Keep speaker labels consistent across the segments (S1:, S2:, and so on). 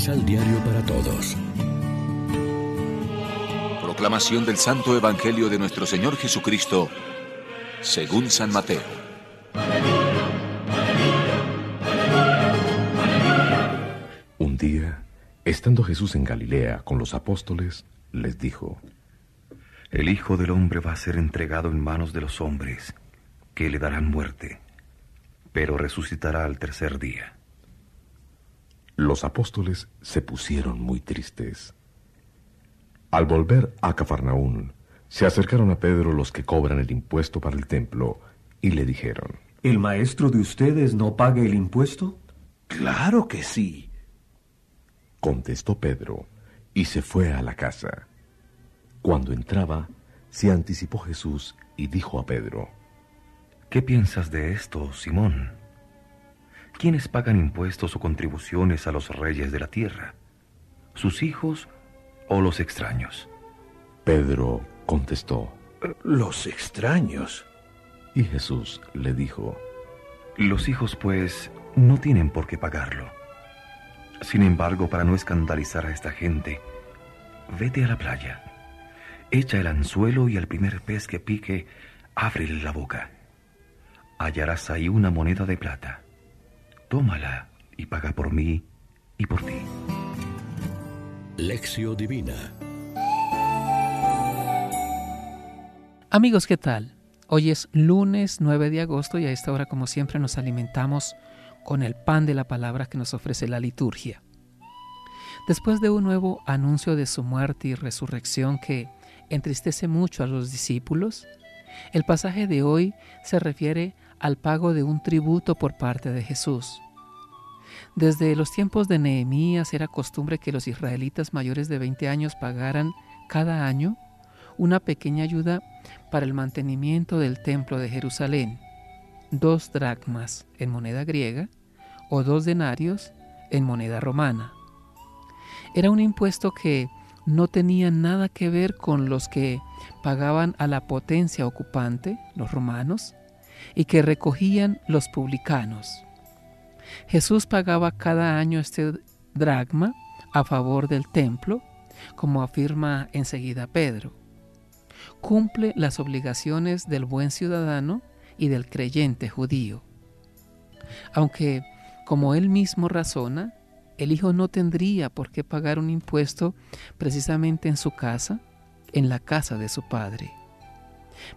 S1: Misal Diario para Todos.
S2: Proclamación del Santo Evangelio de nuestro Señor Jesucristo, según San Mateo.
S3: Un día, estando Jesús en Galilea con los apóstoles, les dijo,
S4: El Hijo del Hombre va a ser entregado en manos de los hombres, que le darán muerte, pero resucitará al tercer día.
S3: Los apóstoles se pusieron muy tristes. Al volver a Cafarnaún, se acercaron a Pedro los que cobran el impuesto para el templo y le dijeron,
S5: ¿El maestro de ustedes no paga el impuesto?
S6: Claro que sí.
S3: Contestó Pedro y se fue a la casa. Cuando entraba, se anticipó Jesús y dijo a Pedro,
S4: ¿Qué piensas de esto, Simón? ¿Quiénes pagan impuestos o contribuciones a los reyes de la tierra? ¿Sus hijos o los extraños?
S3: Pedro contestó,
S6: Los extraños.
S3: Y Jesús le dijo,
S4: Los hijos, pues, no tienen por qué pagarlo. Sin embargo, para no escandalizar a esta gente, vete a la playa, echa el anzuelo y al primer pez que pique, ábrele la boca. Hallarás ahí una moneda de plata. Tómala y paga por mí y por ti.
S1: Lección Divina
S7: Amigos, ¿qué tal? Hoy es lunes 9 de agosto y a esta hora, como siempre, nos alimentamos con el pan de la palabra que nos ofrece la liturgia. Después de un nuevo anuncio de su muerte y resurrección que entristece mucho a los discípulos, el pasaje de hoy se refiere al pago de un tributo por parte de Jesús. Desde los tiempos de Nehemías era costumbre que los israelitas mayores de 20 años pagaran cada año una pequeña ayuda para el mantenimiento del templo de Jerusalén, dos dracmas en moneda griega o dos denarios en moneda romana. Era un impuesto que no tenía nada que ver con los que pagaban a la potencia ocupante, los romanos, y que recogían los publicanos. Jesús pagaba cada año este dracma a favor del templo, como afirma enseguida Pedro. Cumple las obligaciones del buen ciudadano y del creyente judío. Aunque, como él mismo razona, el hijo no tendría por qué pagar un impuesto precisamente en su casa, en la casa de su padre.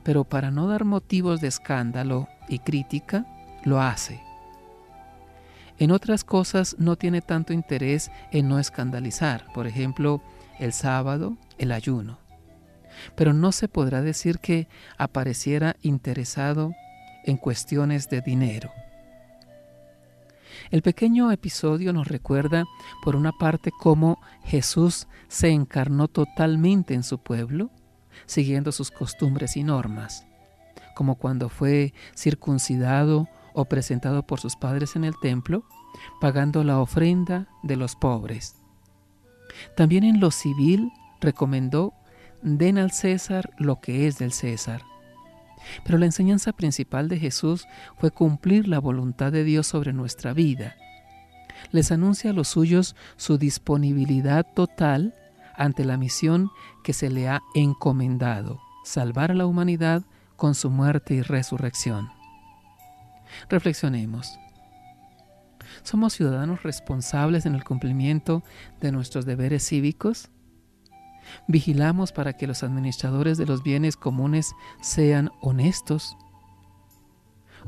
S7: Pero para no dar motivos de escándalo y crítica, lo hace. En otras cosas no tiene tanto interés en no escandalizar, por ejemplo, el sábado, el ayuno. Pero no se podrá decir que apareciera interesado en cuestiones de dinero. El pequeño episodio nos recuerda, por una parte, cómo Jesús se encarnó totalmente en su pueblo, siguiendo sus costumbres y normas, como cuando fue circuncidado o presentado por sus padres en el templo, pagando la ofrenda de los pobres. También en lo civil recomendó, den al César lo que es del César. Pero la enseñanza principal de Jesús fue cumplir la voluntad de Dios sobre nuestra vida. Les anuncia a los suyos su disponibilidad total ante la misión que se le ha encomendado, salvar a la humanidad con su muerte y resurrección. Reflexionemos. ¿Somos ciudadanos responsables en el cumplimiento de nuestros deberes cívicos? ¿Vigilamos para que los administradores de los bienes comunes sean honestos?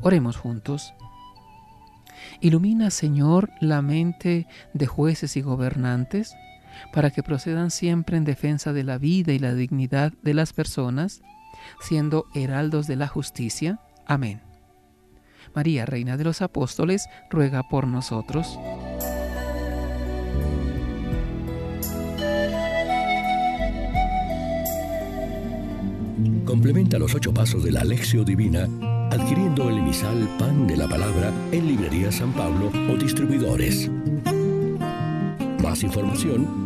S7: Oremos juntos. Ilumina, Señor, la mente de jueces y gobernantes para que procedan siempre en defensa de la vida y la dignidad de las personas, siendo heraldos de la justicia. Amén. María, Reina de los Apóstoles, ruega por nosotros.
S1: Complementa los ocho pasos de la Alexio Divina adquiriendo el emisal Pan de la Palabra en Librería San Pablo o distribuidores. Más información